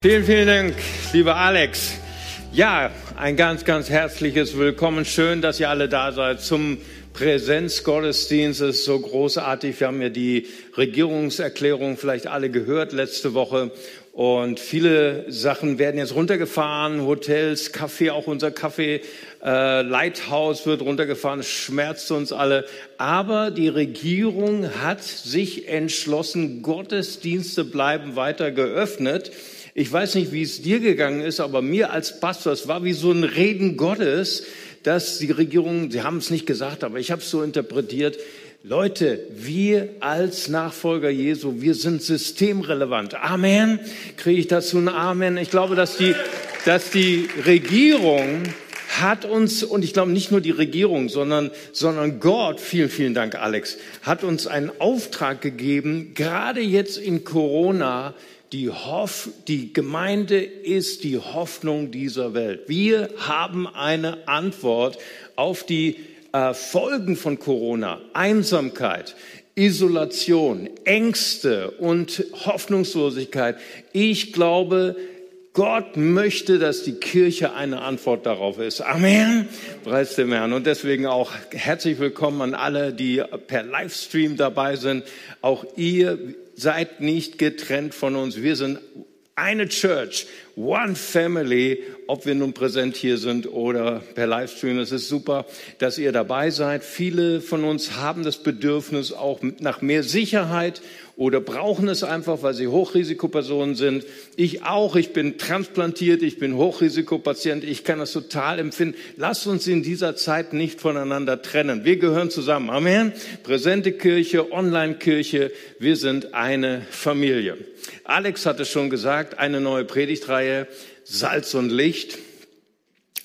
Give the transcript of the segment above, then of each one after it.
Vielen, vielen Dank, lieber Alex. Ja, ein ganz, ganz herzliches Willkommen. Schön, dass ihr alle da seid zum Präsenzgottesdienst. Es ist so großartig. Wir haben ja die Regierungserklärung vielleicht alle gehört letzte Woche. Und viele Sachen werden jetzt runtergefahren, Hotels, Kaffee, auch unser Kaffee, äh, Lighthouse wird runtergefahren, es schmerzt uns alle. Aber die Regierung hat sich entschlossen, Gottesdienste bleiben weiter geöffnet. Ich weiß nicht, wie es dir gegangen ist, aber mir als Pastor, es war wie so ein Reden Gottes, dass die Regierung, sie haben es nicht gesagt, aber ich habe es so interpretiert, Leute, wir als Nachfolger Jesu, wir sind systemrelevant. Amen. Kriege ich dazu ein Amen? Ich glaube, dass die, dass die Regierung hat uns, und ich glaube nicht nur die Regierung, sondern, sondern Gott, vielen, vielen Dank, Alex, hat uns einen Auftrag gegeben, gerade jetzt in Corona, die, Hoff, die Gemeinde ist die Hoffnung dieser Welt. Wir haben eine Antwort auf die äh, Folgen von Corona, Einsamkeit, Isolation, Ängste und Hoffnungslosigkeit. Ich glaube, Gott möchte, dass die Kirche eine Antwort darauf ist. Amen. Preis dem Herrn. Und deswegen auch herzlich willkommen an alle, die per Livestream dabei sind. Auch ihr seid nicht getrennt von uns. Wir sind eine Church, one family, ob wir nun präsent hier sind oder per Livestream. Es ist super, dass ihr dabei seid. Viele von uns haben das Bedürfnis auch nach mehr Sicherheit oder brauchen es einfach, weil sie Hochrisikopersonen sind. Ich auch, ich bin transplantiert, ich bin Hochrisikopatient, ich kann das total empfinden. Lasst uns in dieser Zeit nicht voneinander trennen. Wir gehören zusammen. Amen. Präsente Kirche, Online-Kirche, wir sind eine Familie. Alex hat es schon gesagt, eine neue Predigtreihe, Salz und Licht.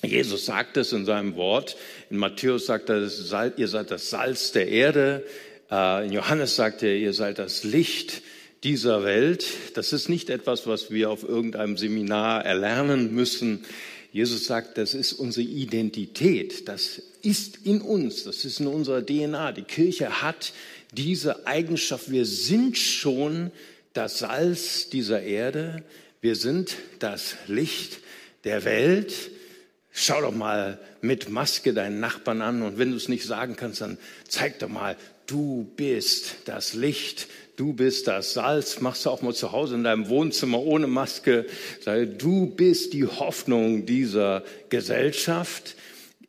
Jesus sagt es in seinem Wort. In Matthäus sagt er, ihr seid das Salz der Erde. Äh, Johannes sagt er, ihr seid das Licht dieser Welt. Das ist nicht etwas, was wir auf irgendeinem Seminar erlernen müssen. Jesus sagt, das ist unsere Identität. Das ist in uns. Das ist in unserer DNA. Die Kirche hat diese Eigenschaft. Wir sind schon das Salz dieser Erde. Wir sind das Licht der Welt. Schau doch mal mit Maske deinen Nachbarn an und wenn du es nicht sagen kannst, dann zeig doch mal, du bist das Licht, du bist das Salz. Machst du auch mal zu Hause in deinem Wohnzimmer ohne Maske. Sag, du bist die Hoffnung dieser Gesellschaft.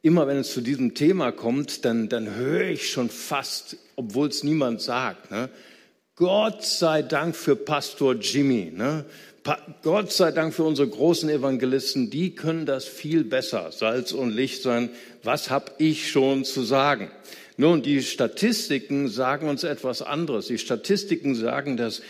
Immer wenn es zu diesem Thema kommt, dann, dann höre ich schon fast, obwohl es niemand sagt, ne? Gott sei Dank für Pastor Jimmy. Ne? Gott sei Dank für unsere großen Evangelisten, die können das viel besser, Salz und Licht sein. Was habe ich schon zu sagen? Nun, die Statistiken sagen uns etwas anderes. Die Statistiken sagen, dass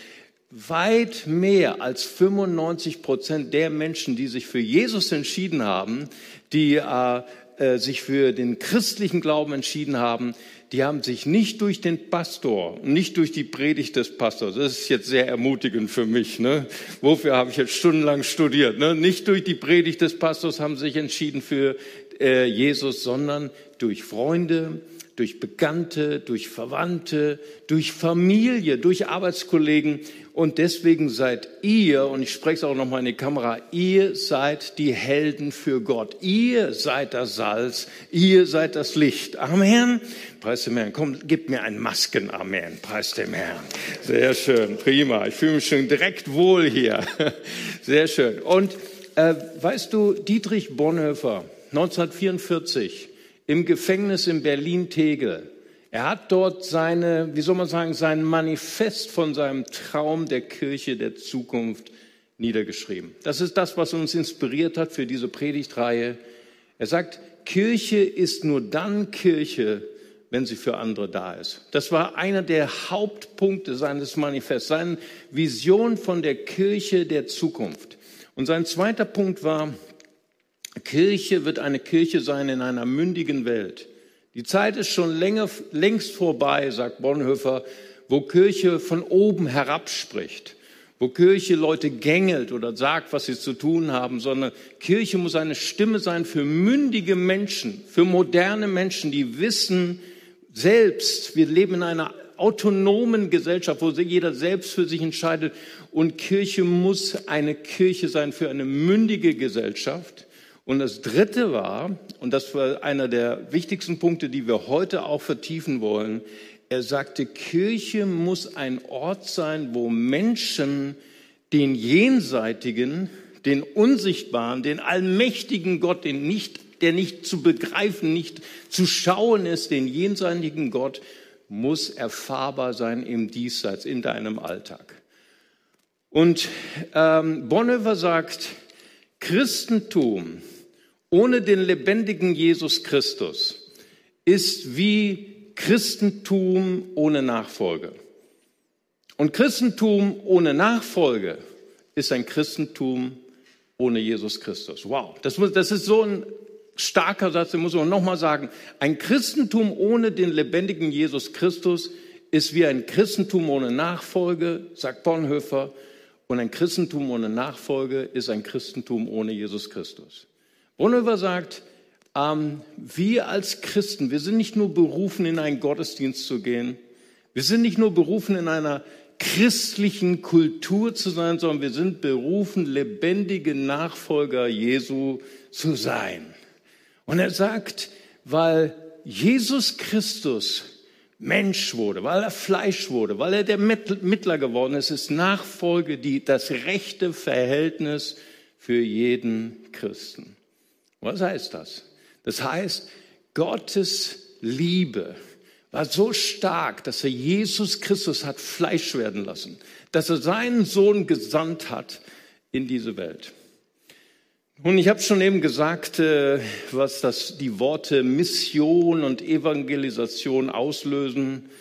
weit mehr als 95 Prozent der Menschen, die sich für Jesus entschieden haben, die äh, äh, sich für den christlichen Glauben entschieden haben, die haben sich nicht durch den Pastor, nicht durch die Predigt des Pastors, das ist jetzt sehr ermutigend für mich, ne? wofür habe ich jetzt stundenlang studiert, ne? nicht durch die Predigt des Pastors haben sich entschieden für äh, Jesus, sondern durch Freunde, durch Bekannte, durch Verwandte, durch Familie, durch Arbeitskollegen. Und deswegen seid ihr, und ich spreche es auch nochmal in die Kamera, ihr seid die Helden für Gott. Ihr seid das Salz, ihr seid das Licht. Amen. Preis dem Herrn. Komm, gib mir ein Masken-Amen. Preis dem Herrn. Sehr schön, prima. Ich fühle mich schon direkt wohl hier. Sehr schön. Und äh, weißt du, Dietrich Bonhoeffer, 1944, im Gefängnis in Berlin-Tegel. Er hat dort seine, wie soll man sagen, sein Manifest von seinem Traum der Kirche der Zukunft niedergeschrieben. Das ist das, was uns inspiriert hat für diese Predigtreihe. Er sagt, Kirche ist nur dann Kirche, wenn sie für andere da ist. Das war einer der Hauptpunkte seines Manifests, seine Vision von der Kirche der Zukunft. Und sein zweiter Punkt war, Kirche wird eine Kirche sein in einer mündigen Welt. Die Zeit ist schon länger, längst vorbei, sagt Bonhoeffer, wo Kirche von oben herab spricht, wo Kirche Leute gängelt oder sagt, was sie zu tun haben, sondern Kirche muss eine Stimme sein für mündige Menschen, für moderne Menschen, die wissen selbst, wir leben in einer autonomen Gesellschaft, wo jeder selbst für sich entscheidet. Und Kirche muss eine Kirche sein für eine mündige Gesellschaft. Und das Dritte war, und das war einer der wichtigsten Punkte, die wir heute auch vertiefen wollen, er sagte, Kirche muss ein Ort sein, wo Menschen den jenseitigen, den unsichtbaren, den allmächtigen Gott, den nicht, der nicht zu begreifen, nicht zu schauen ist, den jenseitigen Gott, muss erfahrbar sein im Diesseits, in deinem Alltag. Und ähm, Bonhoeffer sagt, Christentum ohne den lebendigen Jesus Christus ist wie Christentum ohne Nachfolge. Und Christentum ohne Nachfolge ist ein Christentum ohne Jesus Christus. Wow, das, muss, das ist so ein starker Satz, den muss man nochmal sagen. Ein Christentum ohne den lebendigen Jesus Christus ist wie ein Christentum ohne Nachfolge, sagt Bonhoeffer. Und ein Christentum ohne Nachfolge ist ein Christentum ohne Jesus Christus. Bonhoeffer sagt, ähm, wir als Christen, wir sind nicht nur berufen, in einen Gottesdienst zu gehen. Wir sind nicht nur berufen, in einer christlichen Kultur zu sein, sondern wir sind berufen, lebendige Nachfolger Jesu zu sein. Und er sagt, weil Jesus Christus Mensch wurde, weil er Fleisch wurde, weil er der Mittler geworden ist, ist Nachfolge die, das rechte Verhältnis für jeden Christen. Was heißt das? Das heißt, Gottes Liebe war so stark, dass er Jesus Christus hat Fleisch werden lassen, dass er seinen Sohn gesandt hat in diese Welt. Und ich habe schon eben gesagt, äh, was das, die Worte Mission und Evangelisation auslösen.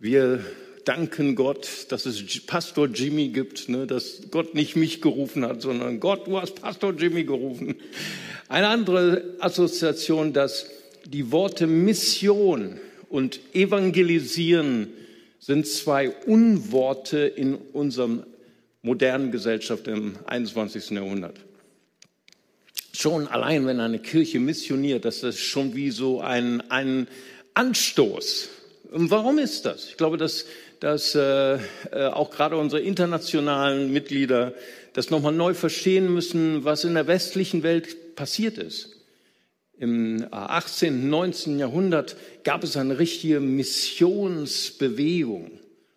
Wir danken Gott, dass es Pastor Jimmy gibt, ne, dass Gott nicht mich gerufen hat, sondern Gott, du hast Pastor Jimmy gerufen. Eine andere Assoziation, dass die Worte Mission und Evangelisieren sind zwei Unworte in unserer modernen Gesellschaft im 21. Jahrhundert. Schon allein, wenn eine Kirche missioniert, das ist schon wie so ein, ein Anstoß. Und warum ist das? Ich glaube, dass, dass äh, äh auch gerade unsere internationalen Mitglieder das nochmal neu verstehen müssen, was in der westlichen Welt passiert ist. Im 18., 19. Jahrhundert gab es eine richtige Missionsbewegung.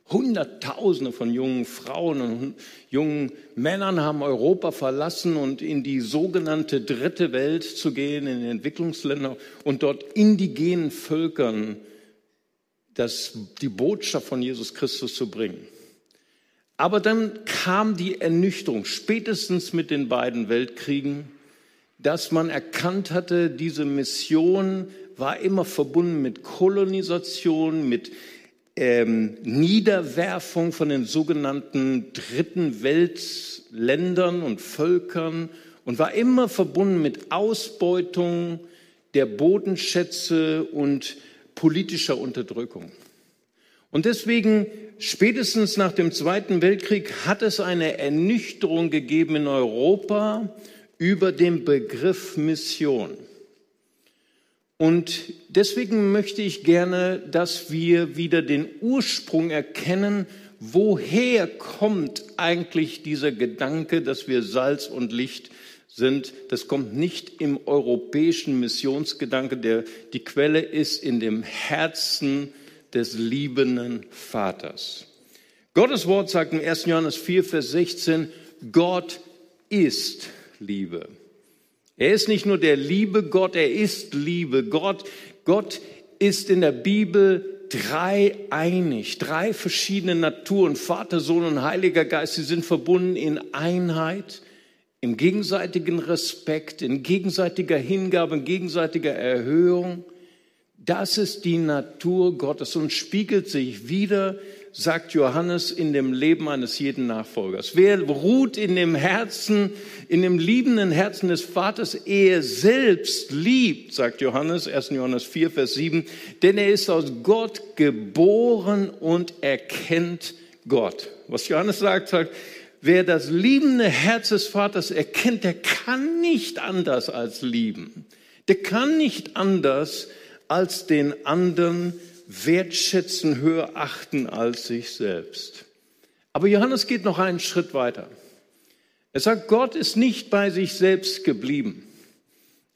Hunderttausende von jungen Frauen und jungen Männern haben Europa verlassen und in die sogenannte dritte Welt zu gehen, in Entwicklungsländer und dort indigenen Völkern das, die Botschaft von Jesus Christus zu bringen. Aber dann kam die Ernüchterung, spätestens mit den beiden Weltkriegen, dass man erkannt hatte, diese Mission war immer verbunden mit Kolonisation, mit ähm, Niederwerfung von den sogenannten dritten Weltländern und Völkern und war immer verbunden mit Ausbeutung der Bodenschätze und politischer Unterdrückung. Und deswegen, spätestens nach dem Zweiten Weltkrieg, hat es eine Ernüchterung gegeben in Europa über den Begriff Mission. Und deswegen möchte ich gerne, dass wir wieder den Ursprung erkennen, woher kommt eigentlich dieser Gedanke, dass wir Salz und Licht sind. Das kommt nicht im europäischen Missionsgedanke, der die Quelle ist in dem Herzen des liebenden Vaters. Gottes Wort sagt im 1. Johannes 4, Vers 16, Gott ist Liebe. Er ist nicht nur der liebe Gott, er ist Liebe. Gott, Gott ist in der Bibel dreieinig, drei verschiedene Naturen, Vater, Sohn und Heiliger Geist, sie sind verbunden in Einheit, im gegenseitigen Respekt, in gegenseitiger Hingabe, in gegenseitiger Erhöhung. Das ist die Natur Gottes und spiegelt sich wieder sagt Johannes, in dem Leben eines jeden Nachfolgers. Wer ruht in dem Herzen, in dem liebenden Herzen des Vaters, er selbst liebt, sagt Johannes, 1. Johannes 4, Vers 7, denn er ist aus Gott geboren und erkennt Gott. Was Johannes sagt, sagt, wer das liebende Herz des Vaters erkennt, der kann nicht anders als lieben. Der kann nicht anders als den anderen wertschätzen, höher achten als sich selbst. Aber Johannes geht noch einen Schritt weiter. Er sagt, Gott ist nicht bei sich selbst geblieben.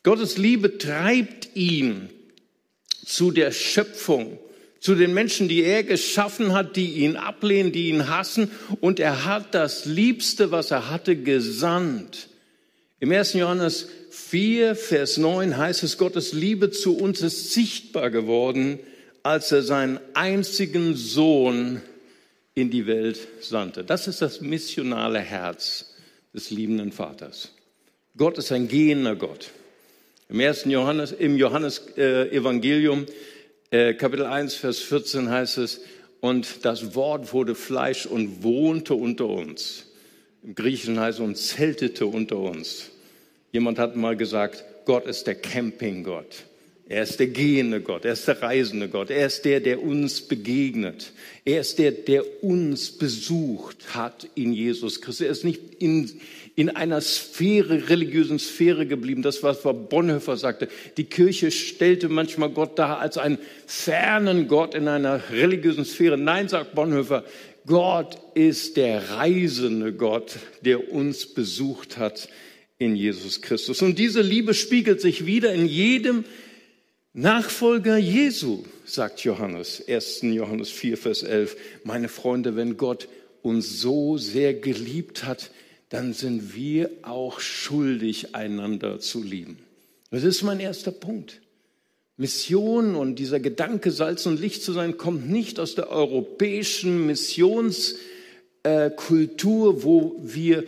Gottes Liebe treibt ihn zu der Schöpfung, zu den Menschen, die er geschaffen hat, die ihn ablehnen, die ihn hassen. Und er hat das Liebste, was er hatte, gesandt. Im 1. Johannes 4, Vers 9 heißt es, Gottes Liebe zu uns ist sichtbar geworden, als er seinen einzigen Sohn in die Welt sandte. Das ist das missionale Herz des liebenden Vaters. Gott ist ein gehender Gott. Im ersten Johannes, im Johannes äh, Evangelium, äh, Kapitel 1, Vers 14 heißt es, und das Wort wurde Fleisch und wohnte unter uns. Im Griechischen heißt es, und zeltete unter uns. Jemand hat mal gesagt, Gott ist der Campinggott. Er ist der gehende Gott, er ist der reisende Gott, er ist der, der uns begegnet. Er ist der, der uns besucht hat in Jesus Christus. Er ist nicht in, in einer Sphäre, religiösen Sphäre geblieben. Das, was Bonhoeffer sagte. Die Kirche stellte manchmal Gott dar als einen fernen Gott in einer religiösen Sphäre. Nein, sagt Bonhoeffer, Gott ist der reisende Gott, der uns besucht hat in Jesus Christus. Und diese Liebe spiegelt sich wieder in jedem Nachfolger Jesu, sagt Johannes, 1. Johannes 4, Vers 11. Meine Freunde, wenn Gott uns so sehr geliebt hat, dann sind wir auch schuldig, einander zu lieben. Das ist mein erster Punkt. Mission und dieser Gedanke, Salz und Licht zu sein, kommt nicht aus der europäischen Missionskultur, wo wir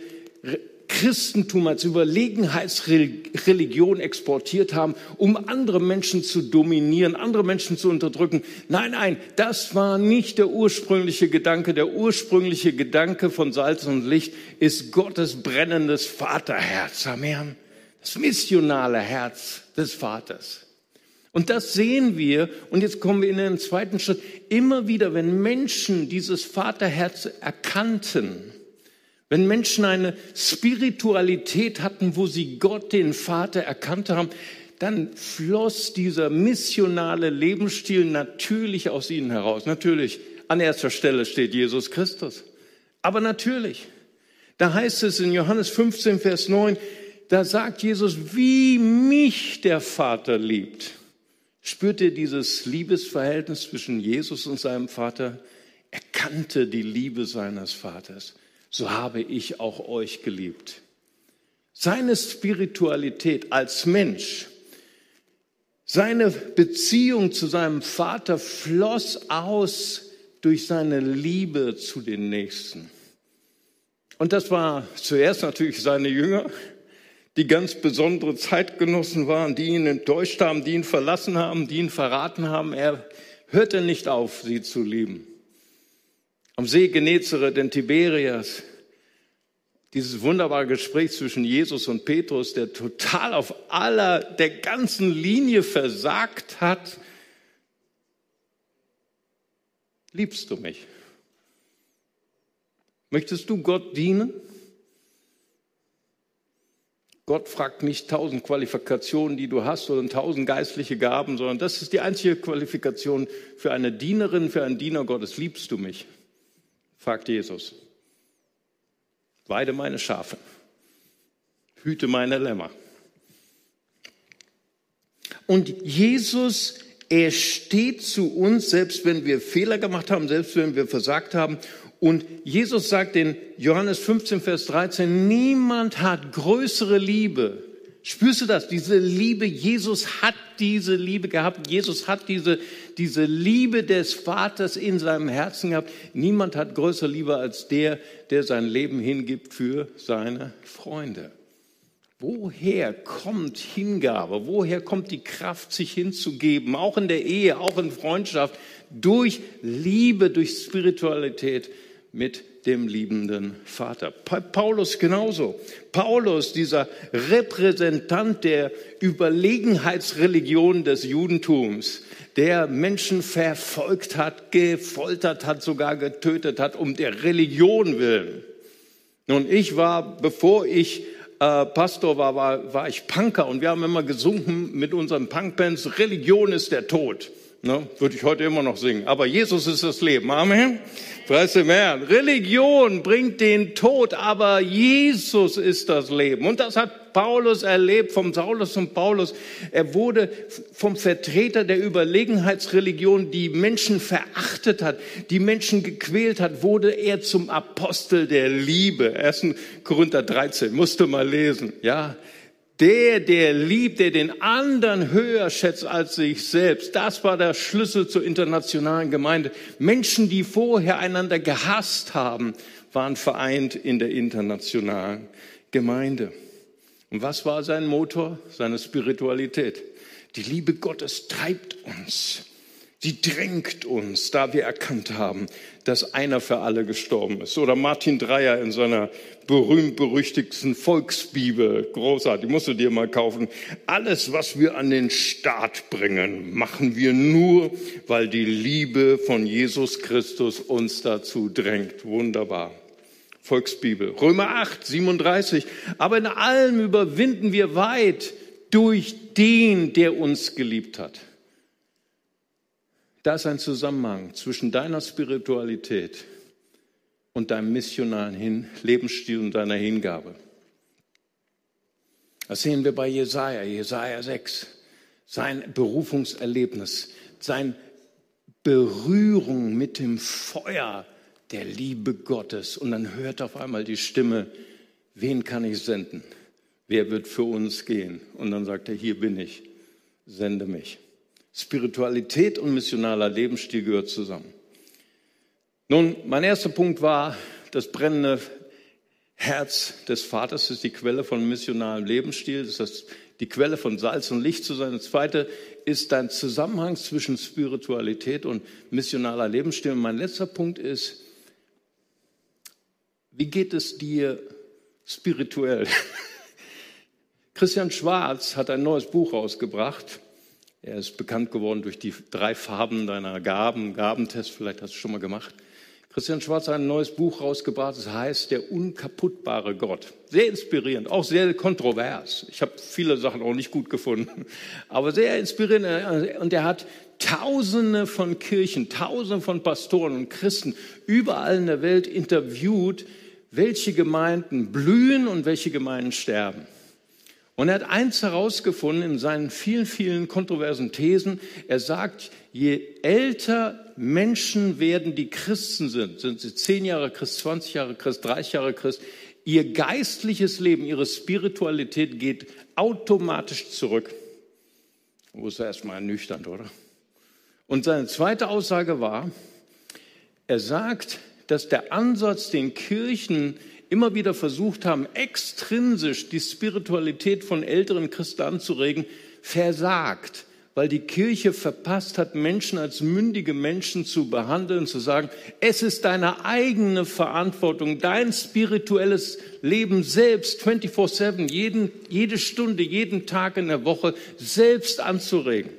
Christentum als Überlegenheitsreligion exportiert haben, um andere Menschen zu dominieren, andere Menschen zu unterdrücken. Nein, nein, das war nicht der ursprüngliche Gedanke. Der ursprüngliche Gedanke von Salz und Licht ist Gottes brennendes Vaterherz. Amen. Das missionale Herz des Vaters. Und das sehen wir, und jetzt kommen wir in den zweiten Schritt, immer wieder, wenn Menschen dieses Vaterherz erkannten, wenn Menschen eine Spiritualität hatten, wo sie Gott, den Vater, erkannt haben, dann floss dieser missionale Lebensstil natürlich aus ihnen heraus. Natürlich, an erster Stelle steht Jesus Christus. Aber natürlich, da heißt es in Johannes 15, Vers 9, da sagt Jesus, wie mich der Vater liebt. Spürt ihr dieses Liebesverhältnis zwischen Jesus und seinem Vater? Er kannte die Liebe seines Vaters so habe ich auch euch geliebt. Seine Spiritualität als Mensch, seine Beziehung zu seinem Vater floss aus durch seine Liebe zu den Nächsten. Und das war zuerst natürlich seine Jünger, die ganz besondere Zeitgenossen waren, die ihn enttäuscht haben, die ihn verlassen haben, die ihn verraten haben. Er hörte nicht auf, sie zu lieben am See Genezareth in Tiberias, dieses wunderbare Gespräch zwischen Jesus und Petrus, der total auf aller der ganzen Linie versagt hat. Liebst du mich? Möchtest du Gott dienen? Gott fragt nicht tausend Qualifikationen, die du hast, oder tausend geistliche Gaben, sondern das ist die einzige Qualifikation für eine Dienerin, für einen Diener Gottes. Liebst du mich? Fragt Jesus. Weide meine Schafe, hüte meine Lämmer. Und Jesus, er steht zu uns, selbst wenn wir Fehler gemacht haben, selbst wenn wir versagt haben. Und Jesus sagt in Johannes 15, Vers 13, niemand hat größere Liebe Spürst du das? Diese Liebe, Jesus hat diese Liebe gehabt. Jesus hat diese, diese Liebe des Vaters in seinem Herzen gehabt. Niemand hat größere Liebe als der, der sein Leben hingibt für seine Freunde. Woher kommt Hingabe? Woher kommt die Kraft, sich hinzugeben? Auch in der Ehe, auch in Freundschaft, durch Liebe, durch Spiritualität mit dem liebenden Vater. Paulus genauso. Paulus, dieser Repräsentant der Überlegenheitsreligion des Judentums, der Menschen verfolgt hat, gefoltert hat, sogar getötet hat, um der Religion willen. Nun, ich war, bevor ich äh, Pastor war, war, war ich Punker und wir haben immer gesungen mit unseren Punkbands, Religion ist der Tod. Ne? Würde ich heute immer noch singen. Aber Jesus ist das Leben. Amen. Preis dem Herrn. Religion bringt den Tod, aber Jesus ist das Leben. Und das hat Paulus erlebt, vom Saulus und Paulus. Er wurde vom Vertreter der Überlegenheitsreligion, die Menschen verachtet hat, die Menschen gequält hat, wurde er zum Apostel der Liebe. 1. Korinther 13, musste mal lesen, ja. Der, der liebt, der den anderen höher schätzt als sich selbst, das war der Schlüssel zur internationalen Gemeinde. Menschen, die vorher einander gehasst haben, waren vereint in der internationalen Gemeinde. Und was war sein Motor? Seine Spiritualität. Die Liebe Gottes treibt uns. Sie drängt uns, da wir erkannt haben, dass einer für alle gestorben ist. Oder Martin Dreyer in seiner berühmt-berüchtigsten Volksbibel, großartig, musst du dir mal kaufen. Alles, was wir an den Start bringen, machen wir nur, weil die Liebe von Jesus Christus uns dazu drängt. Wunderbar. Volksbibel. Römer 8, 37. Aber in allem überwinden wir weit durch den, der uns geliebt hat. Da ist ein Zusammenhang zwischen deiner Spiritualität und deinem missionalen Lebensstil und deiner Hingabe. Das sehen wir bei Jesaja, Jesaja 6. Sein Berufungserlebnis, sein Berührung mit dem Feuer der Liebe Gottes. Und dann hört auf einmal die Stimme, wen kann ich senden? Wer wird für uns gehen? Und dann sagt er, hier bin ich, sende mich. Spiritualität und missionaler Lebensstil gehört zusammen. Nun, mein erster Punkt war, das brennende Herz des Vaters ist die Quelle von missionalem Lebensstil. Das ist die Quelle von Salz und Licht zu sein. Das zweite ist dein Zusammenhang zwischen Spiritualität und missionaler Lebensstil. Und mein letzter Punkt ist, wie geht es dir spirituell? Christian Schwarz hat ein neues Buch rausgebracht. Er ist bekannt geworden durch die drei Farben deiner Gaben, Gabentest, vielleicht hast du schon mal gemacht. Christian Schwarz hat ein neues Buch rausgebracht, das heißt Der unkaputtbare Gott. Sehr inspirierend, auch sehr kontrovers. Ich habe viele Sachen auch nicht gut gefunden, aber sehr inspirierend. Und er hat Tausende von Kirchen, Tausende von Pastoren und Christen überall in der Welt interviewt, welche Gemeinden blühen und welche Gemeinden sterben. Und er hat eins herausgefunden in seinen vielen, vielen kontroversen Thesen. Er sagt, je älter Menschen werden, die Christen sind, sind sie zehn Jahre Christ, 20 Jahre Christ, 30 Jahre Christ, ihr geistliches Leben, ihre Spiritualität geht automatisch zurück. Wo ist er erstmal ernüchternd, oder? Und seine zweite Aussage war, er sagt, dass der Ansatz, den Kirchen immer wieder versucht haben, extrinsisch die Spiritualität von älteren Christen anzuregen, versagt, weil die Kirche verpasst hat, Menschen als mündige Menschen zu behandeln, zu sagen, es ist deine eigene Verantwortung, dein spirituelles Leben selbst 24-7, jede Stunde, jeden Tag in der Woche selbst anzuregen.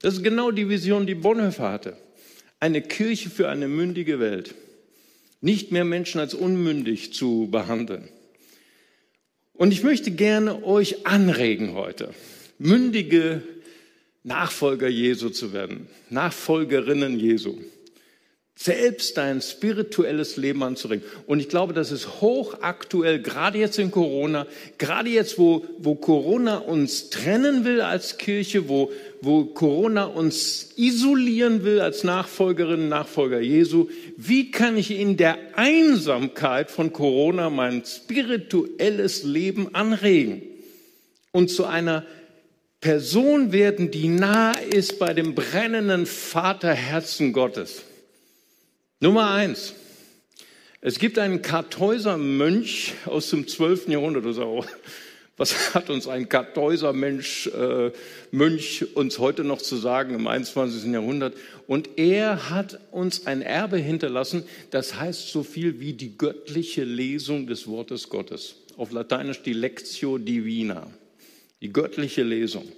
Das ist genau die Vision, die Bonhoeffer hatte. Eine Kirche für eine mündige Welt nicht mehr Menschen als unmündig zu behandeln. Und ich möchte gerne euch anregen heute, mündige Nachfolger Jesu zu werden, Nachfolgerinnen Jesu selbst dein spirituelles Leben anzuregen. Und ich glaube, das ist hochaktuell, gerade jetzt in Corona, gerade jetzt, wo, wo Corona uns trennen will als Kirche, wo, wo Corona uns isolieren will als Nachfolgerinnen, Nachfolger Jesu. Wie kann ich in der Einsamkeit von Corona mein spirituelles Leben anregen und zu einer Person werden, die nah ist bei dem brennenden Vaterherzen Gottes? Nummer eins. Es gibt einen Kartäuser Mönch aus dem 12. Jahrhundert. Also, was hat uns ein Kartäuser Mensch, äh, Mönch uns heute noch zu sagen im 21. Jahrhundert? Und er hat uns ein Erbe hinterlassen, das heißt so viel wie die göttliche Lesung des Wortes Gottes. Auf Lateinisch die Lectio Divina, die göttliche Lesung.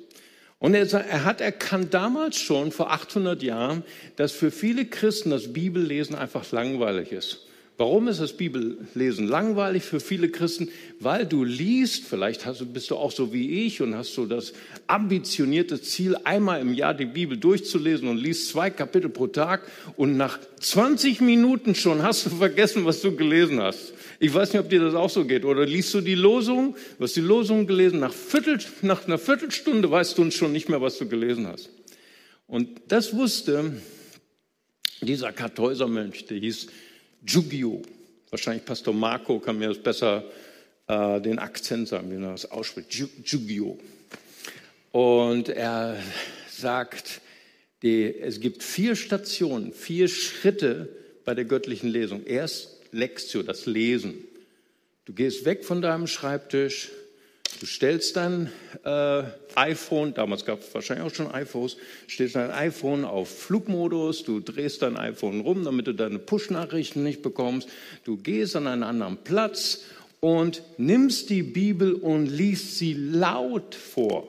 Und er, er, hat erkannt damals schon, vor 800 Jahren, dass für viele Christen das Bibellesen einfach langweilig ist. Warum ist das Bibellesen langweilig für viele Christen? Weil du liest, vielleicht hast, bist du auch so wie ich und hast so das ambitionierte Ziel, einmal im Jahr die Bibel durchzulesen und liest zwei Kapitel pro Tag und nach 20 Minuten schon hast du vergessen, was du gelesen hast. Ich weiß nicht, ob dir das auch so geht. Oder liest du die Losung, du hast die Losung gelesen, nach, Viertel, nach einer Viertelstunde weißt du schon nicht mehr, was du gelesen hast. Und das wusste dieser Kartäusermönch, der hieß Giugio. Wahrscheinlich Pastor Marco kann mir das besser äh, den Akzent sagen, wie man das ausspricht. Giugio. Und er sagt, die, es gibt vier Stationen, vier Schritte bei der göttlichen Lesung. Erst Lexio, das Lesen. Du gehst weg von deinem Schreibtisch, du stellst dein äh, iPhone, damals gab es wahrscheinlich auch schon iPhones, stellst dein iPhone auf Flugmodus, du drehst dein iPhone rum, damit du deine Push-Nachrichten nicht bekommst, du gehst an einen anderen Platz und nimmst die Bibel und liest sie laut vor.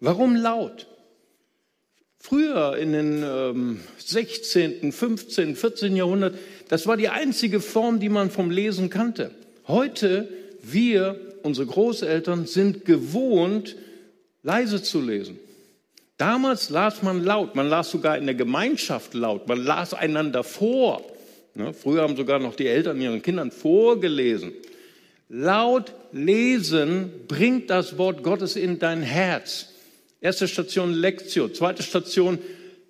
Warum laut? Früher in den ähm, 16., 15., 14. Jahrhundert, das war die einzige Form, die man vom Lesen kannte. Heute, wir, unsere Großeltern, sind gewohnt, leise zu lesen. Damals las man laut, man las sogar in der Gemeinschaft laut, man las einander vor. Ne? Früher haben sogar noch die Eltern ihren Kindern vorgelesen. Laut lesen bringt das Wort Gottes in dein Herz. Erste Station Lectio, zweite Station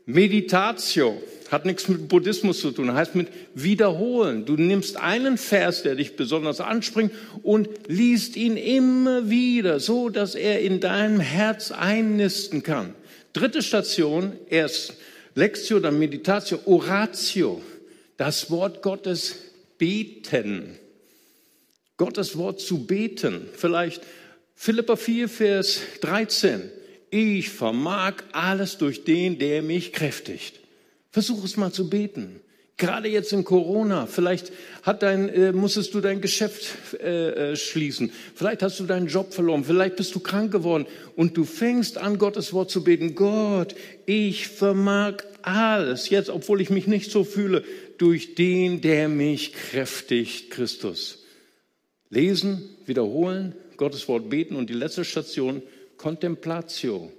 Meditatio. Hat nichts mit Buddhismus zu tun, heißt mit wiederholen. Du nimmst einen Vers, der dich besonders anspringt und liest ihn immer wieder, so dass er in deinem Herz einnisten kann. Dritte Station, erst Lectio, dann Meditatio, Oratio. Das Wort Gottes beten. Gottes Wort zu beten. Vielleicht Philippa 4, Vers 13 ich vermag alles durch den, der mich kräftigt. Versuch es mal zu beten. Gerade jetzt in Corona, vielleicht hat dein, äh, musstest du dein Geschäft äh, äh, schließen, vielleicht hast du deinen Job verloren, vielleicht bist du krank geworden und du fängst an, Gottes Wort zu beten. Gott, ich vermag alles, jetzt, obwohl ich mich nicht so fühle, durch den, der mich kräftigt, Christus. Lesen, wiederholen, Gottes Wort beten und die letzte Station, Contemplatio,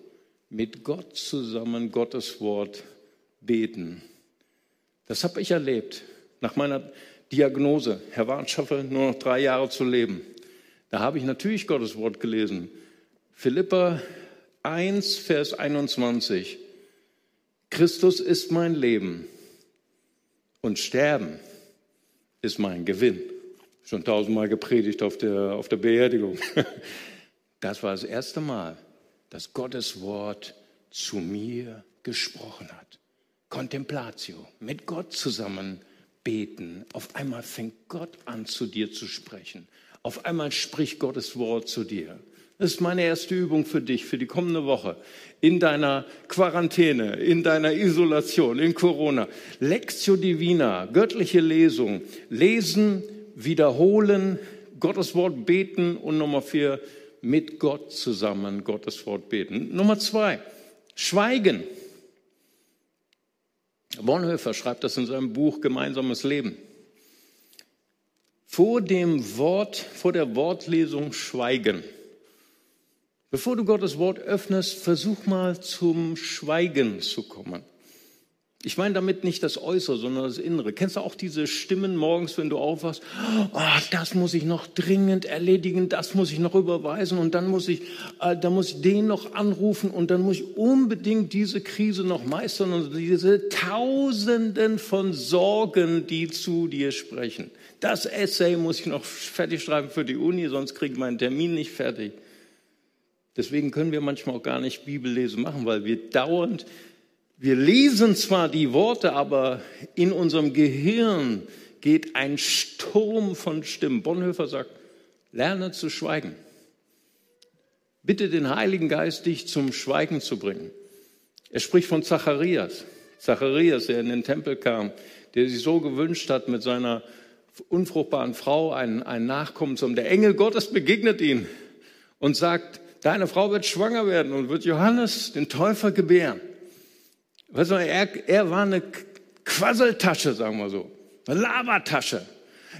mit Gott zusammen Gottes Wort beten. Das habe ich erlebt nach meiner Diagnose. Herr Warnschaffer, nur noch drei Jahre zu leben. Da habe ich natürlich Gottes Wort gelesen. Philippa 1, Vers 21. Christus ist mein Leben und Sterben ist mein Gewinn. Schon tausendmal gepredigt auf der, auf der Beerdigung. Das war das erste Mal, dass Gottes Wort zu mir gesprochen hat. Contemplatio, mit Gott zusammen beten. Auf einmal fängt Gott an, zu dir zu sprechen. Auf einmal spricht Gottes Wort zu dir. Das ist meine erste Übung für dich, für die kommende Woche. In deiner Quarantäne, in deiner Isolation, in Corona. Lectio Divina, göttliche Lesung. Lesen, wiederholen, Gottes Wort beten und Nummer vier, mit Gott zusammen Gottes Wort beten. Nummer zwei, Schweigen. Bonhoeffer schreibt das in seinem Buch Gemeinsames Leben. Vor dem Wort, vor der Wortlesung schweigen. Bevor du Gottes Wort öffnest, versuch mal zum Schweigen zu kommen. Ich meine damit nicht das Äußere, sondern das Innere. Kennst du auch diese Stimmen morgens, wenn du aufwachst? Oh, das muss ich noch dringend erledigen, das muss ich noch überweisen und dann muss ich, äh, dann muss ich den noch anrufen und dann muss ich unbedingt diese Krise noch meistern und diese Tausenden von Sorgen, die zu dir sprechen. Das Essay muss ich noch fertig schreiben für die Uni, sonst kriege ich meinen Termin nicht fertig. Deswegen können wir manchmal auch gar nicht Bibellesen machen, weil wir dauernd wir lesen zwar die Worte, aber in unserem Gehirn geht ein Sturm von Stimmen. Bonhoeffer sagt, lerne zu schweigen. Bitte den Heiligen Geist, dich zum Schweigen zu bringen. Er spricht von Zacharias. Zacharias, der in den Tempel kam, der sich so gewünscht hat, mit seiner unfruchtbaren Frau einen, einen Nachkommen zu haben. Der Engel Gottes begegnet ihm und sagt, deine Frau wird schwanger werden und wird Johannes, den Täufer, gebären. Weißt du, er, er war eine Quasseltasche, sagen wir so, eine Lavatasche.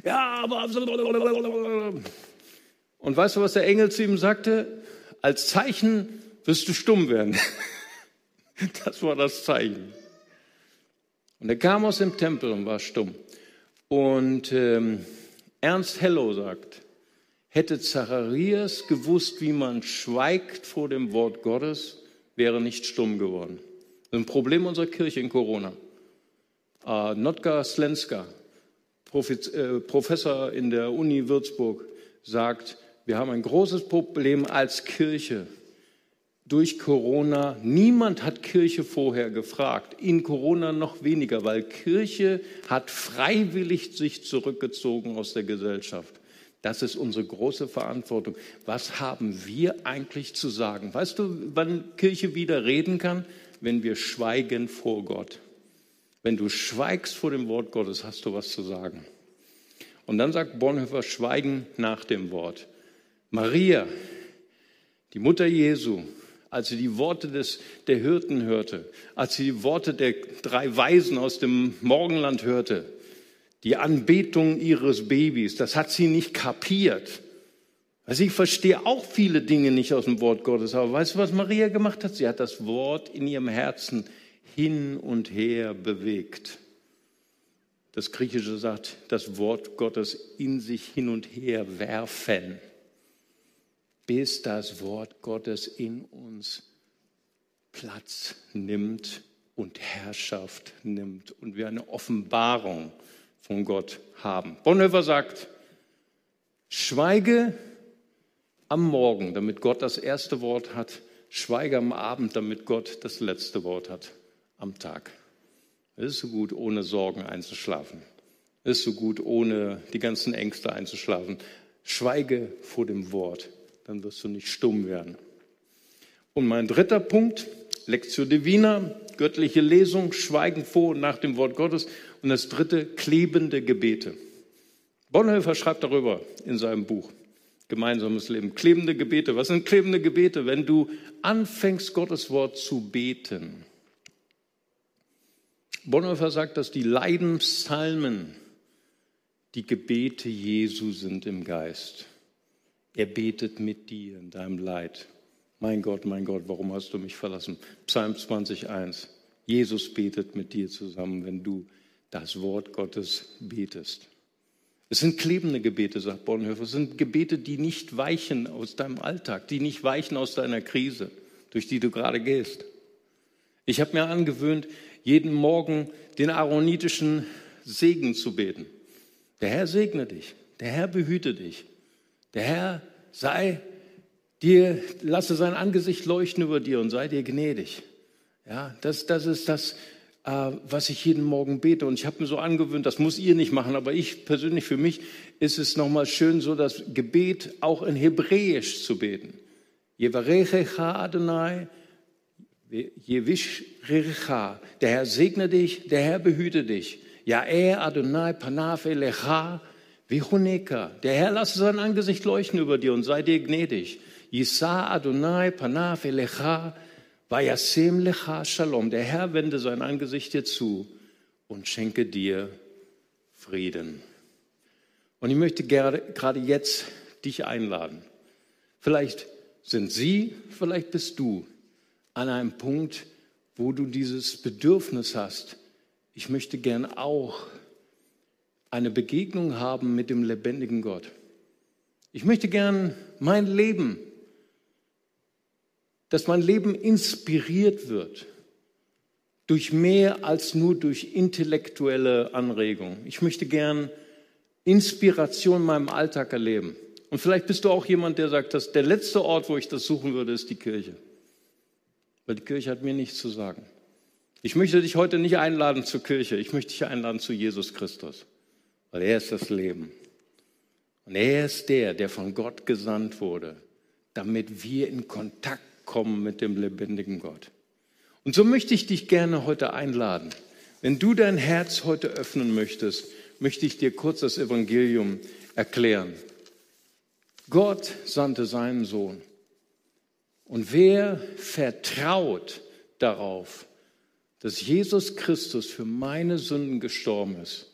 Ja, aber. Und weißt du, was der Engel zu ihm sagte? Als Zeichen wirst du stumm werden. Das war das Zeichen. Und er kam aus dem Tempel und war stumm. Und ähm, Ernst Hello sagt, hätte Zacharias gewusst, wie man schweigt vor dem Wort Gottes, wäre nicht stumm geworden. Ein Problem unserer Kirche in Corona. Uh, Notka Slenska, äh, Professor in der Uni Würzburg, sagt, wir haben ein großes Problem als Kirche durch Corona. Niemand hat Kirche vorher gefragt, in Corona noch weniger, weil Kirche hat freiwillig sich zurückgezogen aus der Gesellschaft. Das ist unsere große Verantwortung. Was haben wir eigentlich zu sagen? Weißt du, wann Kirche wieder reden kann? Wenn wir schweigen vor Gott. Wenn du schweigst vor dem Wort Gottes, hast du was zu sagen. Und dann sagt Bonhoeffer, schweigen nach dem Wort. Maria, die Mutter Jesu, als sie die Worte des, der Hirten hörte, als sie die Worte der drei Weisen aus dem Morgenland hörte, die Anbetung ihres Babys, das hat sie nicht kapiert. Also ich verstehe auch viele Dinge nicht aus dem Wort Gottes, aber weißt du, was Maria gemacht hat? Sie hat das Wort in ihrem Herzen hin und her bewegt. Das Griechische sagt, das Wort Gottes in sich hin und her werfen bis das Wort Gottes in uns Platz nimmt und Herrschaft nimmt und wir eine Offenbarung von Gott haben. Bonhoeffer sagt, schweige am Morgen, damit Gott das erste Wort hat, schweige am Abend, damit Gott das letzte Wort hat am Tag. Es ist so gut, ohne Sorgen einzuschlafen. Es ist so gut, ohne die ganzen Ängste einzuschlafen. Schweige vor dem Wort dann wirst du nicht stumm werden. Und mein dritter Punkt, Lectio Divina, göttliche Lesung, Schweigen vor und nach dem Wort Gottes. Und das dritte, klebende Gebete. Bonhoeffer schreibt darüber in seinem Buch Gemeinsames Leben. Klebende Gebete. Was sind klebende Gebete? Wenn du anfängst, Gottes Wort zu beten. Bonhoeffer sagt, dass die Leidenspsalmen die Gebete Jesu sind im Geist. Er betet mit dir in deinem Leid. Mein Gott, mein Gott, warum hast du mich verlassen? Psalm 20.1. Jesus betet mit dir zusammen, wenn du das Wort Gottes betest. Es sind klebende Gebete, sagt Bonhoeffer. Es sind Gebete, die nicht weichen aus deinem Alltag, die nicht weichen aus deiner Krise, durch die du gerade gehst. Ich habe mir angewöhnt, jeden Morgen den aaronitischen Segen zu beten. Der Herr segne dich, der Herr behüte dich, der Herr sei dir, lasse sein Angesicht leuchten über dir und sei dir gnädig. Ja, das, das ist das, was ich jeden Morgen bete. Und ich habe mir so angewöhnt, das muss ihr nicht machen, aber ich persönlich, für mich ist es nochmal schön, so das Gebet auch in Hebräisch zu beten. Der Herr segne dich, der Herr behüte dich. Ja, er Adonai Panav Elecha Vichoneka, der Herr lasse sein Angesicht leuchten über dir und sei dir gnädig. Yisa Adonai Panav Elecha Vayasem Lecha Shalom. Der Herr wende sein Angesicht dir zu und schenke dir Frieden. Und ich möchte gerade jetzt dich einladen. Vielleicht sind Sie, vielleicht bist du an einem Punkt, wo du dieses Bedürfnis hast. Ich möchte gern auch eine Begegnung haben mit dem lebendigen Gott. Ich möchte gern mein Leben, dass mein Leben inspiriert wird durch mehr als nur durch intellektuelle Anregung. Ich möchte gern Inspiration in meinem Alltag erleben. Und vielleicht bist du auch jemand, der sagt, dass der letzte Ort, wo ich das suchen würde, ist die Kirche. Weil die Kirche hat mir nichts zu sagen. Ich möchte dich heute nicht einladen zur Kirche, ich möchte dich einladen zu Jesus Christus weil er ist das Leben. Und er ist der, der von Gott gesandt wurde, damit wir in Kontakt kommen mit dem lebendigen Gott. Und so möchte ich dich gerne heute einladen. Wenn du dein Herz heute öffnen möchtest, möchte ich dir kurz das Evangelium erklären. Gott sandte seinen Sohn. Und wer vertraut darauf, dass Jesus Christus für meine Sünden gestorben ist,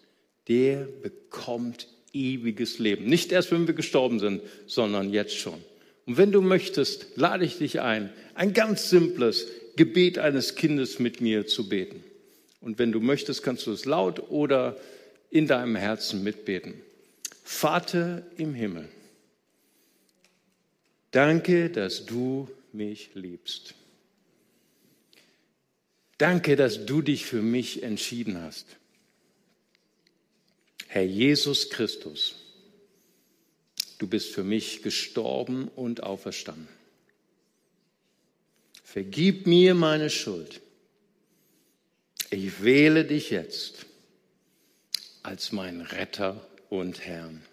der bekommt ewiges Leben. Nicht erst, wenn wir gestorben sind, sondern jetzt schon. Und wenn du möchtest, lade ich dich ein, ein ganz simples Gebet eines Kindes mit mir zu beten. Und wenn du möchtest, kannst du es laut oder in deinem Herzen mitbeten. Vater im Himmel, danke, dass du mich liebst. Danke, dass du dich für mich entschieden hast. Herr Jesus Christus, du bist für mich gestorben und auferstanden. Vergib mir meine Schuld. Ich wähle dich jetzt als mein Retter und Herrn.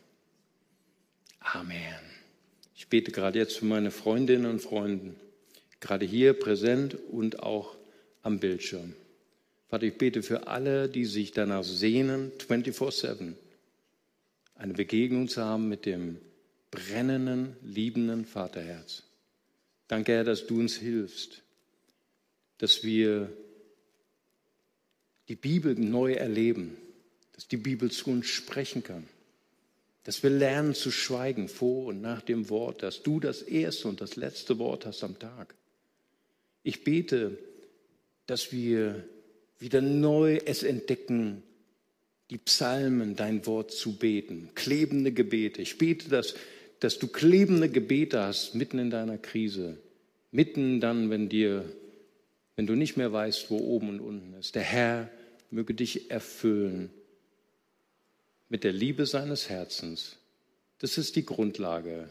Amen. Ich bete gerade jetzt für meine Freundinnen und Freunde, gerade hier präsent und auch am Bildschirm. Vater, ich bete für alle, die sich danach sehnen, 24-7, eine Begegnung zu haben mit dem brennenden, liebenden Vaterherz. Danke, Herr, dass du uns hilfst, dass wir die Bibel neu erleben, dass die Bibel zu uns sprechen kann, dass wir lernen zu schweigen vor und nach dem Wort, dass du das erste und das letzte Wort hast am Tag. Ich bete, dass wir wieder neu es entdecken, die Psalmen, dein Wort zu beten, klebende Gebete. Ich bete, dass dass du klebende Gebete hast mitten in deiner Krise, mitten dann, wenn dir, wenn du nicht mehr weißt, wo oben und unten ist. Der Herr möge dich erfüllen mit der Liebe seines Herzens. Das ist die Grundlage,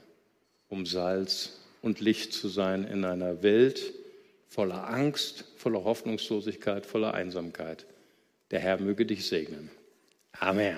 um Salz und Licht zu sein in einer Welt voller Angst, voller Hoffnungslosigkeit, voller Einsamkeit. Der Herr möge dich segnen. Amen.